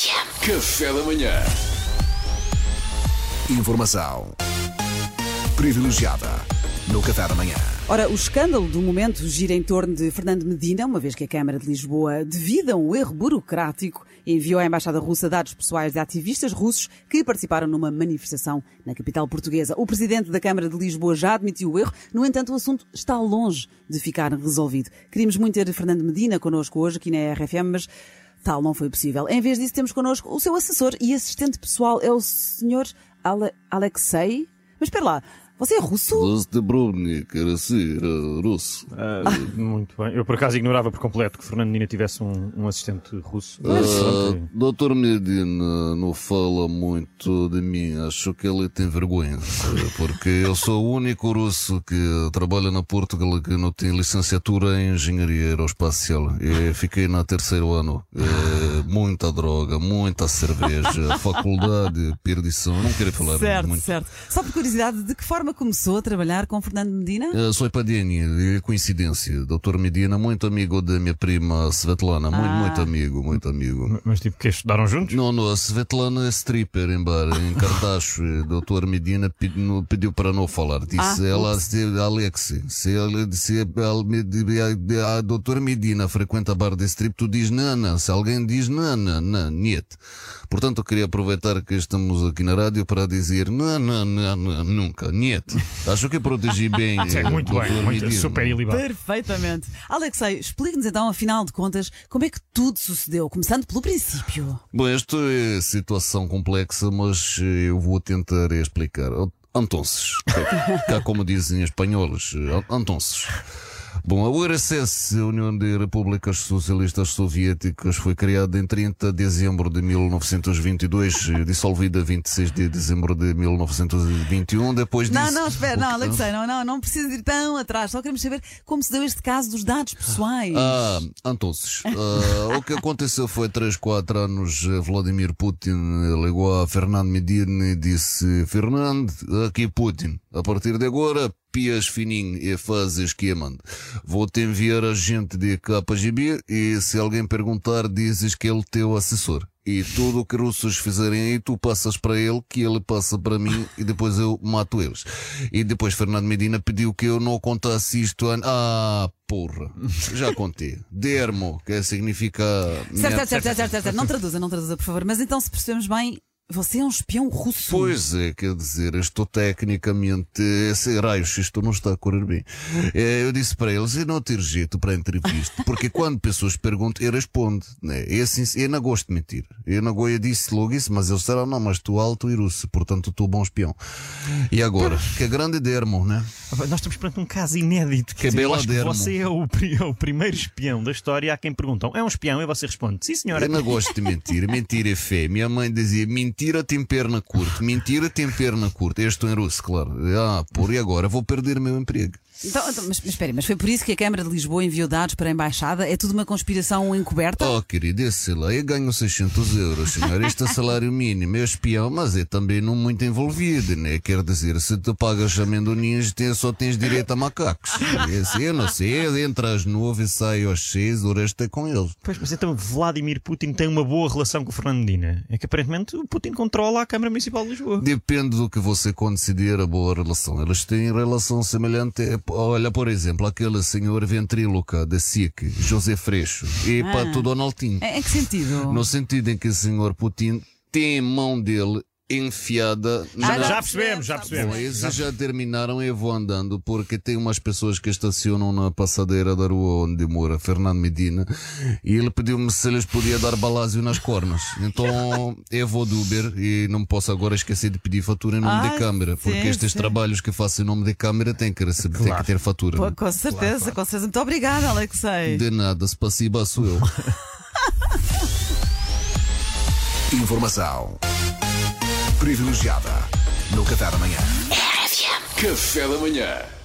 Café da manhã. Informação privilegiada no Café da Manhã. Ora, o escândalo do momento gira em torno de Fernando Medina, uma vez que a Câmara de Lisboa, devido a um erro burocrático, enviou à Embaixada Russa dados pessoais de ativistas russos que participaram numa manifestação na capital portuguesa. O Presidente da Câmara de Lisboa já admitiu o erro, no entanto, o assunto está longe de ficar resolvido. Queríamos muito ter Fernando Medina connosco hoje aqui na RFM, mas tal não foi possível. Em vez disso, temos connosco o seu assessor e assistente pessoal, é o Sr. Ale Alexei. Mas espera lá, você é russo? Russo. Ah, muito bem. Eu por acaso ignorava por completo que Fernando Nina tivesse um, um assistente russo. Ah, pronto, Doutor Medina não fala muito de mim. Acho que ele tem vergonha. Porque eu sou o único russo que trabalha na Portugal que não tem licenciatura em engenharia aeroespacial. E fiquei na terceiro ano. É, muita droga, muita cerveja, faculdade, perdição. Não quero falar Certo, muito. certo. Só por curiosidade, de que forma começou a trabalhar com Fernando Medina? Eh, Sou padrinho, é coincidência. Doutor Medina, muito amigo da minha prima Svetlana. Muito, Ah. muito amigo, muito amigo. mas tipo, que estudaram juntos? Não, não, a Svetlana é stripper em bar, em Kardashian. O doutor Medina pedi- não- pediu para não falar. Disse Ah, ela, ups. se, Alex, se ela disse a, a, Medina frequenta bar de strip, tu diz nana. Se alguém diz nana, não, niet. Portanto, eu queria aproveitar que estamos aqui na rádio para dizer não, não, não, não, nunca, niet. Acho que protegi bem. É muito bem, muito, super ilibado. Perfeitamente. Alexei, explique-nos então, afinal de contas, como é que tudo sucedeu, começando pelo princípio. Bom, esta é situação complexa, mas eu vou tentar explicar. Antonces, cá como dizem em espanhóis, eh, antonces. Bom, a URSS, a União de Repúblicas Socialistas Soviéticas, foi criada em 30 de dezembro de 1922, eh, dissolvida 26 de dezembro de 1921. Depois Não, disso. não, espera, O não? Alexei, não, não, não precisa ir tão atrás. Só queremos saber como se deu este caso dos dados pessoais. Ah, entonces, ah, o que aconteceu foi 3, 4 anos eh, Vladimir Putin eh, ligou a Fernando Medina e disse Fernando, aqui Putin, a partir de agora pias fininho e faz esquema. Vou-te enviar a gente de KGB e se alguém perguntar dizes que ele é teu assessor. E tudo o que russos fizerem aí, tu passas para ele, que ele passa para mim e depois eu mato eles. E depois Fernando Medina pediu que eu não contasse isto a... Ah, porra. Já contei. Dermo, que significa... certo, certo, certo, certo, certo, certo. Não traduza, não traduza, por favor. Mas então, se percebemos bem, você é um espião russo. Pois é, quer dizer, estou tecnicamente. Esse raios, isto não está a correr bem. Eh, Eu disse para eles: eu não ter jeito para a entrevista, porque quando pessoas perguntam, eu respondo. Né? Eu, assim, eu não gosto de mentir. Eu não gosto, eu disse logo isso, mas eles disseram: não, mas tu alto e russo, portanto tu bom espião. E agora? Que grande dermo, né? Nós estamos perante um caso inédito. Que dizer, eu que dermo. você é o, é o primeiro espião da história a quem perguntam. É um espião? E você responde, sim senhora. Eu não gosto de mentir. Mentira é fé. Minha mãe dizia: mentira tem perna curta. Mentira tem perna curta. Eu estou em russo, claro. Ah, por e agora? Vou perder o meu emprego. Então, então, mas, mas espere, mas foi por isso que a Câmara de Lisboa enviou dados para a Embaixada? É tudo uma conspiração encoberta? Oh, querido, esse lá, eu ganho 600 euros, senhor. Este é salário mínimo. É espião, mas é também não muito envolvido, né? Quer dizer, se tu pagas amendoins, tem- só tens direito a macacos. Esse, eu não sei, entra às nove e sai às seis, o resto é com eles. Pois, mas então Vladimir Putin tem uma boa relação com o Fernando Medina. É que aparentemente o Putin controla a Câmara Municipal de Lisboa. Depende do que você considera boa relação. Eles têm relação semelhante. Olha, por exemplo, aquele senhor ventríloca da SIC, José Freixo, e Ah. para o Donaldinho. Em, que sentido? No sentido em que o senhor Putin tem mão dele enfiada Ah, Já, não. já percebemos, já Bom, percebemos. esses já terminaram e eu vou andando porque tem umas pessoas que estacionam na passadeira da rua onde mora Fernando Medina e ele pediu-me se eles podiam dar balásio nas cornas. Então eu vou do Uber e não posso agora esquecer de pedir fatura em nome Ah, de câmara, porque sim, estes sim. trabalhos que faço em nome de câmara têm que, receber, têm que ter fatura. Pô, com certeza, com certeza. Muito obrigada, Alexei. De nada, spasiba sou eu. Informação privilegiada no Café da Manhã. Café da manhã.